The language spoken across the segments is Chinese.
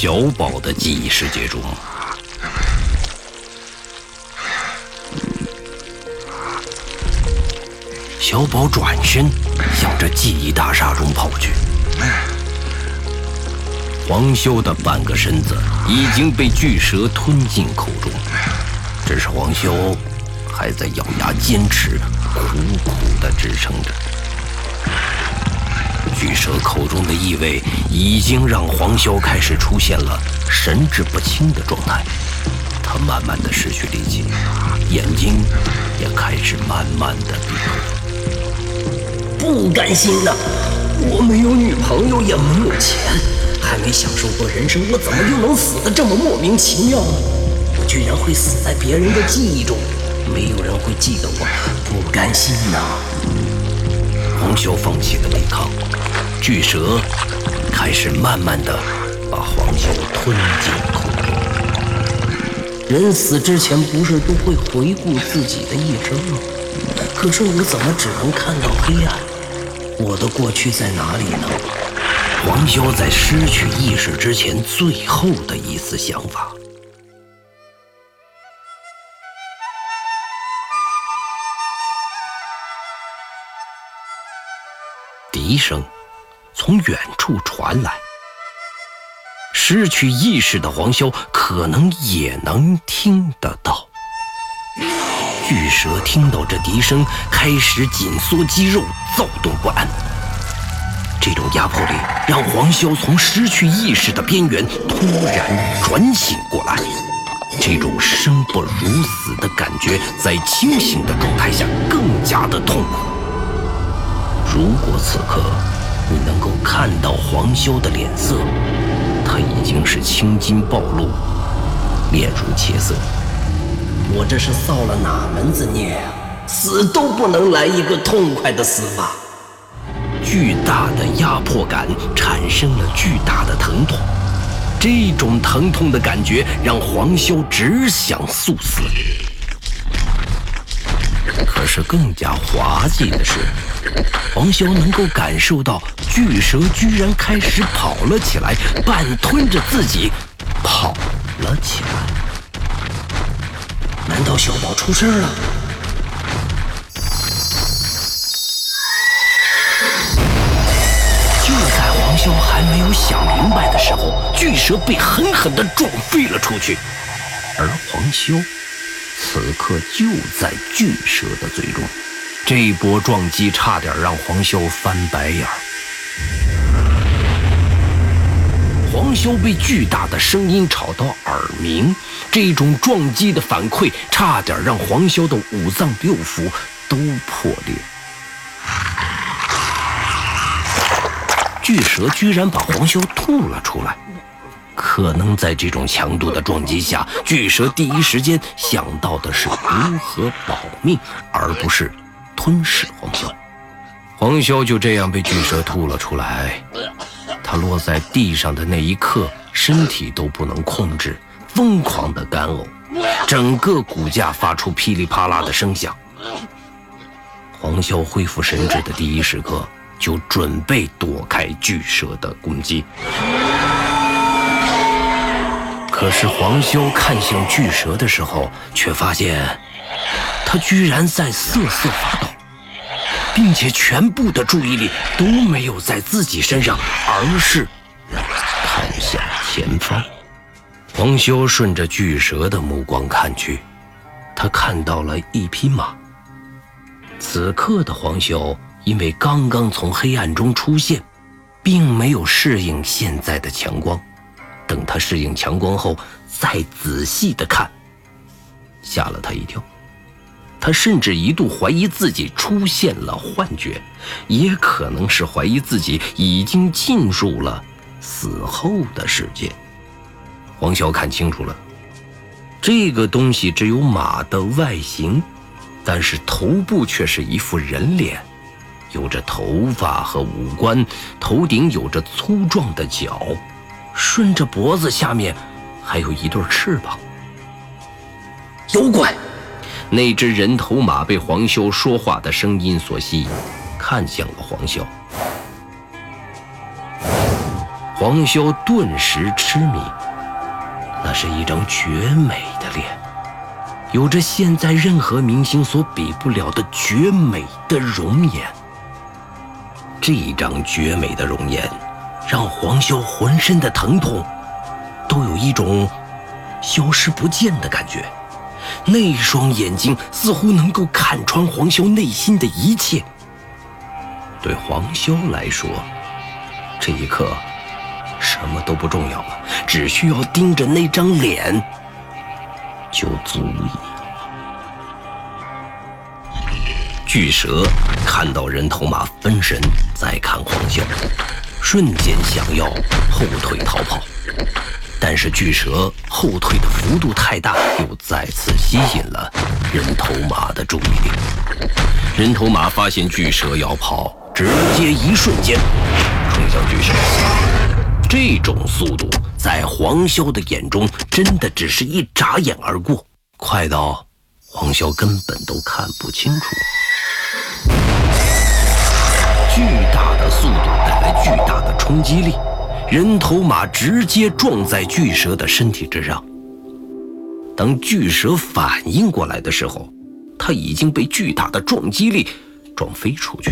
小宝的记忆世界中。小宝转身向着记忆大厦中跑去。黄修的半个身子已经被巨蛇吞进口中，只是黄修还在咬牙坚持，苦苦地支撑着。巨蛇口中的异味已经让黄潇开始出现了神志不清的状态，他慢慢的失去力气，眼睛也开始慢慢的闭合。不甘心呐！我没有女朋友，也没有钱。还没享受过人生，我怎么就能死得这么莫名其妙呢？我居然会死在别人的记忆中，没有人会记得我，不甘心呐！黄潇放弃了抵抗，巨蛇开始慢慢的把黄修吞进口中。人死之前不是都会回顾自己的一生吗？可是我怎么只能看到黑暗？我的过去在哪里呢？黄修在失去意识之前最后的一丝想法。笛声从远处传来，失去意识的黄潇可能也能听得到。巨蛇听到这笛声，开始紧缩肌肉，躁动不安。这种压迫力让黄潇从失去意识的边缘突然转醒过来，这种生不如死的感觉在清醒的状态下更加的痛苦。如果此刻你能够看到黄修的脸色，他已经是青筋暴露，面如茄色。我这是造了哪门子孽啊？死都不能来一个痛快的死法！巨大的压迫感产生了巨大的疼痛，这种疼痛的感觉让黄修只想速死。可是更加滑稽的是，黄潇能够感受到巨蛇居然开始跑了起来，半吞着自己跑了起来。难道小宝出事了？就在黄潇还没有想明白的时候，巨蛇被狠狠地撞飞了出去，而黄潇此刻就在巨蛇的嘴中。这一波撞击差点让黄潇翻白眼儿。黄潇被巨大的声音吵到耳鸣，这种撞击的反馈差点让黄潇的五脏六腑都破裂。巨蛇居然把黄潇吐了出来，可能在这种强度的撞击下，巨蛇第一时间想到的是如何保命，而不是吞噬黄潇。黄潇就这样被巨蛇吐了出来，他落在地上的那一刻，身体都不能控制，疯狂的干呕，整个骨架发出噼里啪啦的声响。黄潇恢复神智的第一时刻。就准备躲开巨蛇的攻击，可是黄修看向巨蛇的时候，却发现他居然在瑟瑟发抖，并且全部的注意力都没有在自己身上，而是看向前方。黄修顺着巨蛇的目光看去，他看到了一匹马。此刻的黄修。因为刚刚从黑暗中出现，并没有适应现在的强光。等他适应强光后，再仔细的看，吓了他一跳。他甚至一度怀疑自己出现了幻觉，也可能是怀疑自己已经进入了死后的世界。黄潇看清楚了，这个东西只有马的外形，但是头部却是一副人脸。有着头发和五官，头顶有着粗壮的角，顺着脖子下面还有一对翅膀。妖怪！那只人头马被黄修说话的声音所吸引，看向了黄修。黄潇顿时痴迷。那是一张绝美的脸，有着现在任何明星所比不了的绝美的容颜。这张绝美的容颜，让黄潇浑身的疼痛都有一种消失不见的感觉。那双眼睛似乎能够看穿黄潇内心的一切。对黄潇来说，这一刻什么都不重要了，只需要盯着那张脸就足以。巨蛇看到人头马分神在看黄潇，瞬间想要后退逃跑。但是巨蛇后退的幅度太大，又再次吸引了人头马的注意力。人头马发现巨蛇要跑，直接一瞬间冲向巨蛇。这种速度在黄潇的眼中，真的只是一眨眼而过，快到黄潇根本都看不清楚。巨大的速度带来巨大的冲击力。人头马直接撞在巨蛇的身体之上。当巨蛇反应过来的时候，它已经被巨大的撞击力撞飞出去。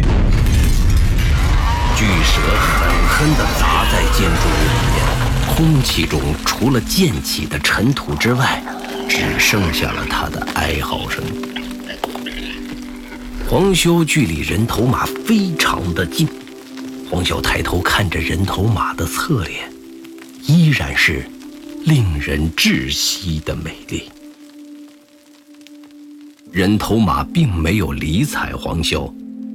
巨蛇狠狠地砸在建筑物里面，空气中除了溅起的尘土之外，只剩下了它的哀嚎声。黄修距离人头马非常的近。黄修抬头看着人头马的侧脸，依然是令人窒息的美丽。人头马并没有理睬黄修，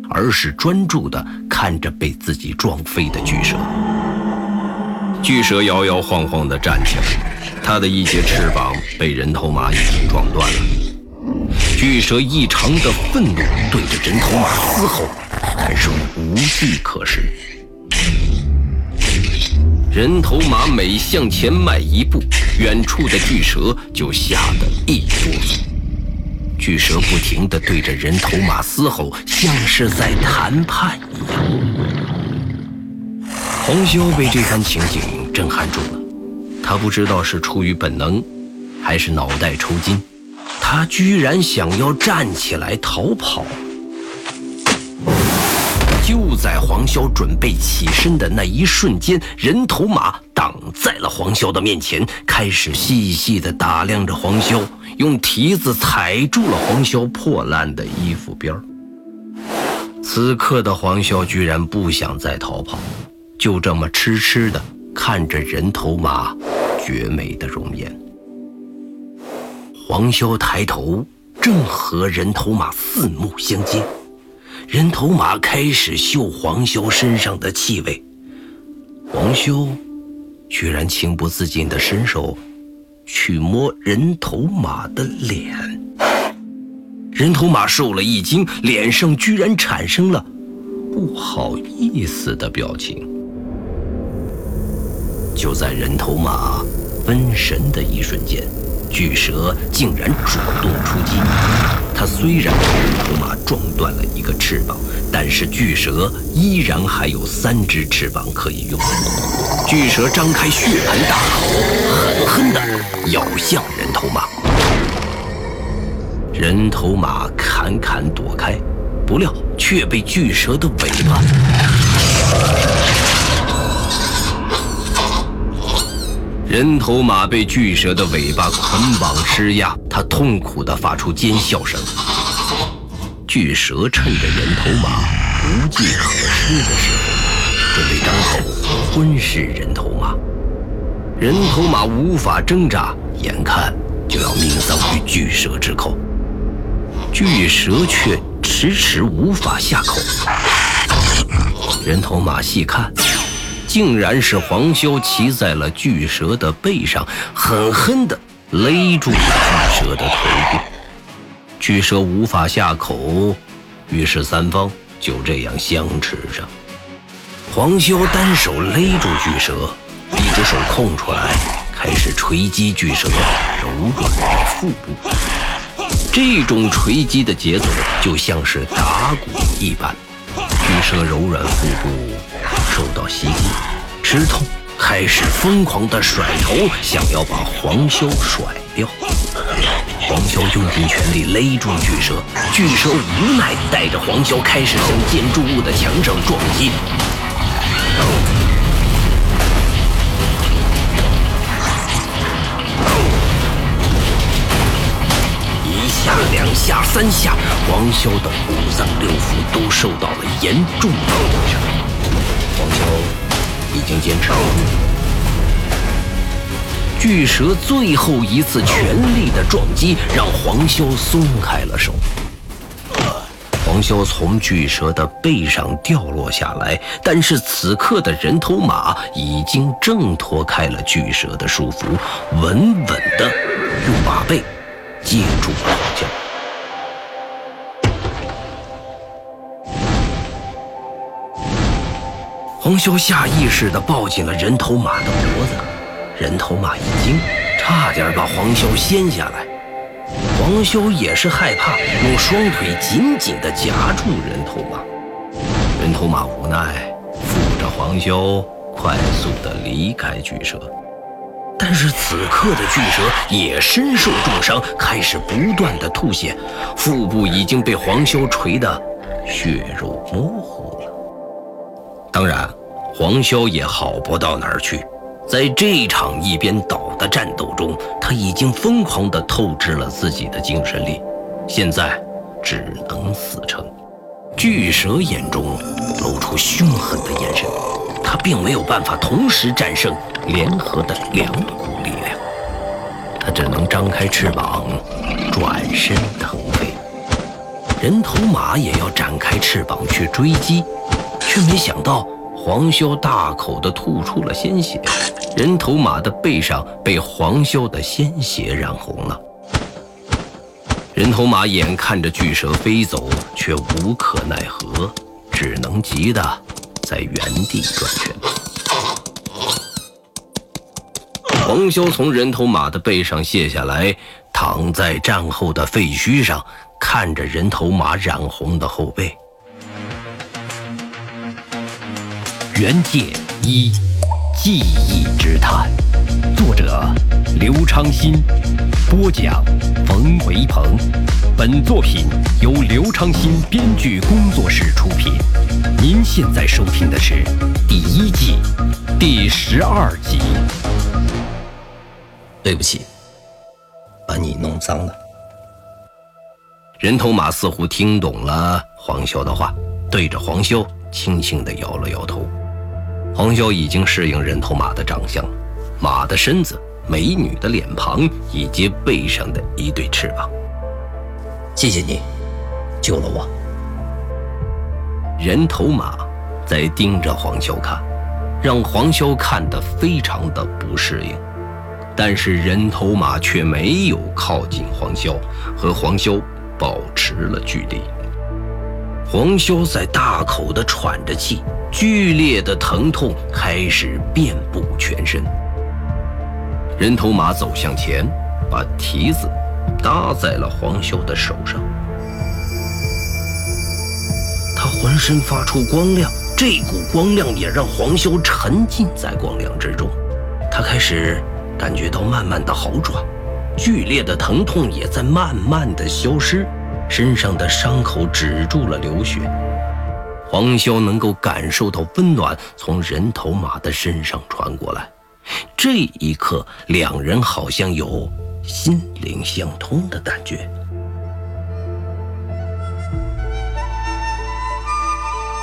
而是专注的看着被自己撞飞的巨蛇。巨蛇摇摇晃晃地站起来，它的一截翅膀被人头马已经撞断了。巨蛇异常的愤怒，对着人头马嘶吼。但是无计可施。人头马每向前迈一步，远处的巨蛇就吓得一哆嗦。巨蛇不停地对着人头马嘶吼，像是在谈判一样。黄潇被这番情景震撼住了，他不知道是出于本能，还是脑袋抽筋，他居然想要站起来逃跑。就在黄潇准备起身的那一瞬间，人头马挡在了黄潇的面前，开始细细的打量着黄潇，用蹄子踩住了黄潇破烂的衣服边此刻的黄潇居然不想再逃跑，就这么痴痴的看着人头马绝美的容颜。黄潇抬头，正和人头马四目相接。人头马开始嗅黄潇身上的气味，黄潇居然情不自禁地伸手去摸人头马的脸，人头马受了一惊，脸上居然产生了不好意思的表情。就在人头马分神的一瞬间。巨蛇竟然主动出击，它虽然被人头马撞断了一个翅膀，但是巨蛇依然还有三只翅膀可以用。巨蛇张开血盆大口，狠狠地咬向人头马。人头马砍砍躲开，不料却被巨蛇的尾巴。人头马被巨蛇的尾巴捆绑施压，它痛苦地发出尖笑声。巨蛇趁着人头马无计可施的时候，准备张口吞噬人头马。人头马无法挣扎，眼看就要命丧于巨蛇之口，巨蛇却迟迟无法下口。人头马细看。竟然是黄潇骑在了巨蛇的背上，狠狠地勒住了巨蛇的头部。巨蛇无法下口，于是三方就这样相持着。黄潇单手勒住巨蛇，一只手空出来，开始锤击巨蛇柔软的腹部。这种锤击的节奏就像是打鼓一般，巨蛇柔软腹部。受到袭击，吃痛开始疯狂地甩头，想要把黄潇甩掉。黄潇用尽全力勒住巨蛇，巨蛇无奈带着黄潇开始向建筑物的墙上撞击。一下、两下、三下，黄潇的五脏六腑都受到了严重的创伤。黄潇已经坚持不住。巨蛇最后一次全力的撞击，让黄潇松开了手。黄潇从巨蛇的背上掉落下来，但是此刻的人头马已经挣脱开了巨蛇的束缚，稳稳的用马背接住了黄潇。黄潇下意识地抱紧了人头马的脖子。人头马一惊，差点把黄潇掀下来。黄潇也是害怕，用双腿紧紧地夹住人头马。人头马无奈，扶着黄潇快速地离开巨蛇。但是此刻的巨蛇也身受重伤，开始不断地吐血，腹部已经被黄潇锤得血肉模糊了。当然，黄潇也好不到哪儿去。在这场一边倒的战斗中，他已经疯狂地透支了自己的精神力，现在只能死撑。巨蛇眼中露出凶狠的眼神，他并没有办法同时战胜联合的两股力量，他只能张开翅膀，转身腾飞。人头马也要展开翅膀去追击，却没想到黄潇大口地吐出了鲜血。人头马的背上被黄潇的鲜血染红了。人头马眼看着巨蛇飞走，却无可奈何，只能急得在原地转圈。黄潇从人头马的背上卸下来，躺在战后的废墟上，看着人头马染红的后背。原界一。记忆之谈，作者刘昌新，播讲冯维鹏。本作品由刘昌新编剧工作室出品。您现在收听的是第一季第十二集。对不起，把你弄脏了。人头马似乎听懂了黄潇的话，对着黄潇轻轻的摇了摇头。黄潇已经适应人头马的长相，马的身子、美女的脸庞以及背上的一对翅膀。谢谢你，救了我。人头马在盯着黄潇看，让黄潇看得非常的不适应。但是人头马却没有靠近黄潇，和黄潇保持了距离。黄潇在大口地喘着气。剧烈的疼痛开始遍布全身。人头马走向前，把蹄子搭在了黄潇的手上。他浑身发出光亮，这股光亮也让黄潇沉浸在光亮之中。他开始感觉到慢慢的好转，剧烈的疼痛也在慢慢的消失，身上的伤口止住了流血。黄潇能够感受到温暖从人头马的身上传过来，这一刻，两人好像有心灵相通的感觉。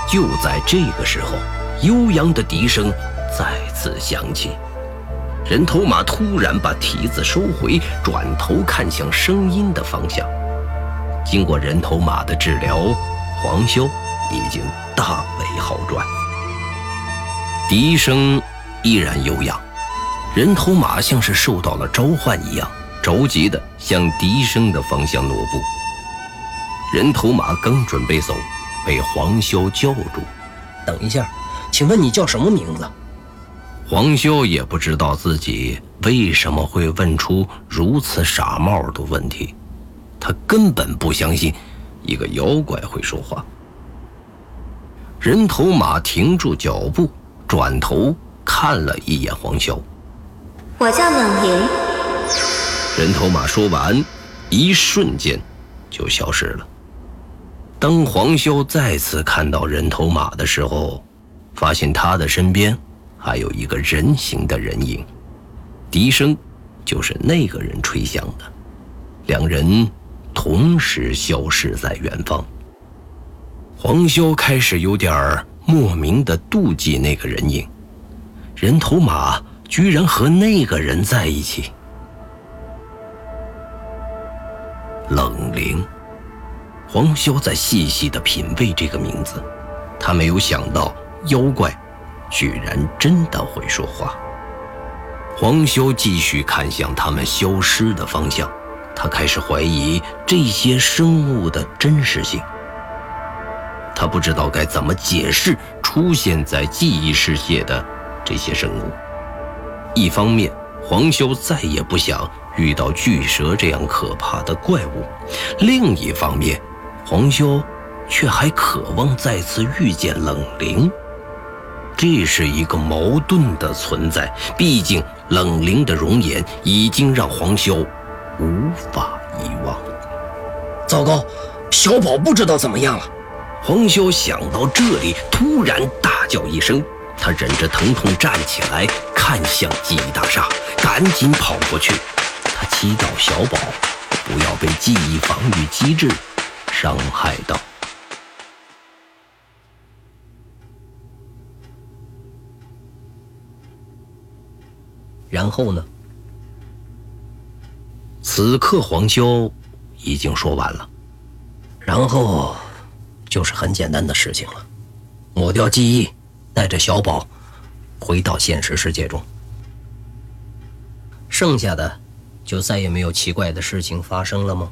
就在这个时候，悠扬的笛声再次响起，人头马突然把蹄子收回，转头看向声音的方向。经过人头马的治疗，黄潇。已经大为好转，笛声依然悠扬，人头马像是受到了召唤一样，着急地向笛声的方向挪步。人头马刚准备走，被黄潇叫住：“等一下，请问你叫什么名字？”黄潇也不知道自己为什么会问出如此傻帽的问题，他根本不相信一个妖怪会说话。人头马停住脚步，转头看了一眼黄潇。我叫冷灵。人头马说完，一瞬间就消失了。当黄潇再次看到人头马的时候，发现他的身边还有一个人形的人影，笛声就是那个人吹响的。两人同时消失在远方。黄潇开始有点莫名的妒忌那个人影，人头马居然和那个人在一起。冷灵，黄潇在细细的品味这个名字，他没有想到妖怪居然真的会说话。黄潇继续看向他们消失的方向，他开始怀疑这些生物的真实性。他不知道该怎么解释出现在记忆世界的这些生物。一方面，黄潇再也不想。遇到巨蛇这样可怕的怪物，另一方面，黄修却还渴望再次遇见冷灵。这是一个矛盾的存在，毕竟冷灵的容颜已经让黄修无法遗忘。糟糕，小宝不知道怎么样了。黄修想到这里，突然大叫一声，他忍着疼痛站起来，看向记忆大厦，赶紧跑过去。他祈祷小宝不要被记忆防御机制伤害到。然后呢？此刻黄潇已经说完了，然后就是很简单的事情了：抹掉记忆，带着小宝回到现实世界中。剩下的。就再也没有奇怪的事情发生了吗？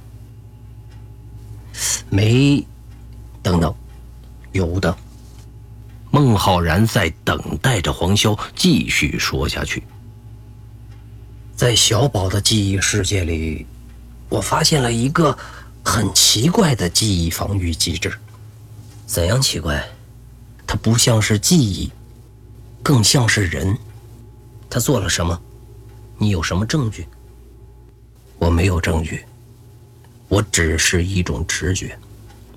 没，等等，有的。孟浩然在等待着黄潇继续说下去。在小宝的记忆世界里，我发现了一个很奇怪的记忆防御机制。怎样奇怪？它不像是记忆，更像是人。他做了什么？你有什么证据？我没有证据，我只是一种直觉。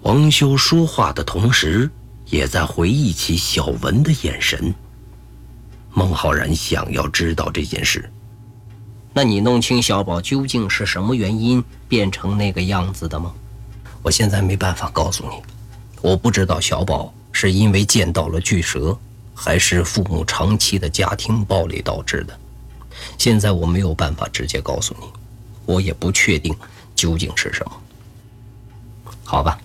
王修说话的同时，也在回忆起小文的眼神。孟浩然想要知道这件事。那你弄清小宝究竟是什么原因变成那个样子的吗？我现在没办法告诉你。我不知道小宝是因为见到了巨蛇，还是父母长期的家庭暴力导致的。现在我没有办法直接告诉你。我也不确定究竟是什么。好吧，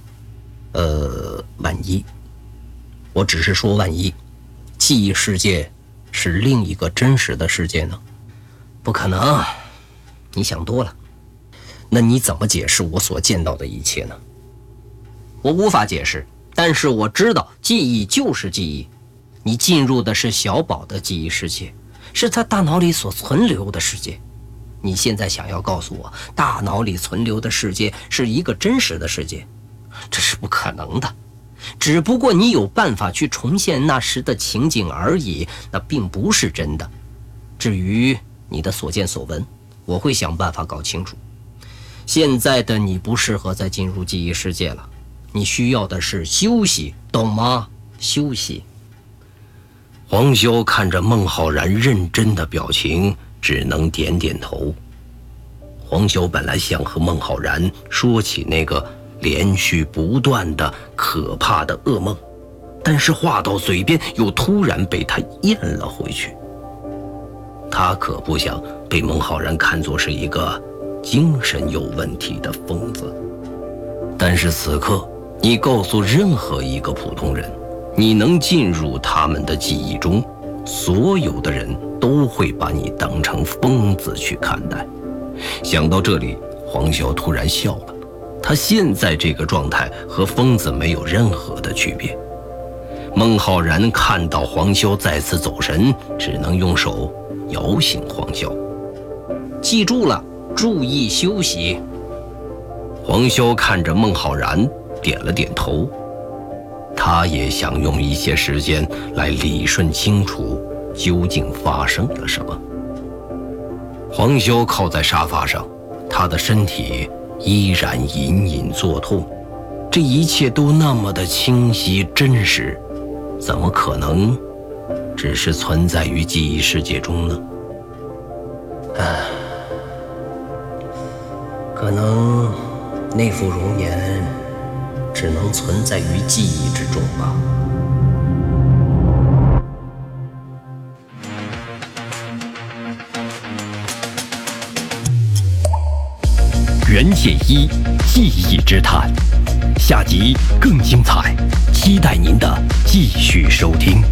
呃，万一，我只是说万一，记忆世界是另一个真实的世界呢？不可能，你想多了。那你怎么解释我所见到的一切呢？我无法解释，但是我知道记忆就是记忆。你进入的是小宝的记忆世界，是他大脑里所存留的世界。你现在想要告诉我，大脑里存留的世界是一个真实的世界，这是不可能的。只不过你有办法去重现那时的情景而已，那并不是真的。至于你的所见所闻，我会想办法搞清楚。现在的你不适合再进入记忆世界了，你需要的是休息，懂吗？休息。黄修看着孟浩然认真的表情。只能点点头。黄修本来想和孟浩然说起那个连续不断的可怕的噩梦，但是话到嘴边又突然被他咽了回去。他可不想被孟浩然看作是一个精神有问题的疯子。但是此刻，你告诉任何一个普通人，你能进入他们的记忆中。所有的人都会把你当成疯子去看待。想到这里，黄潇突然笑了。他现在这个状态和疯子没有任何的区别。孟浩然看到黄潇再次走神，只能用手摇醒黄潇。记住了，注意休息。黄潇看着孟浩然，点了点头。他也想用一些时间来理顺清楚究竟发生了什么。黄潇靠在沙发上，他的身体依然隐隐作痛。这一切都那么的清晰真实，怎么可能只是存在于记忆世界中呢？唉，可能那副容颜只能存在于记忆之中吧。袁剑一记忆之谈。下集更精彩，期待您的继续收听。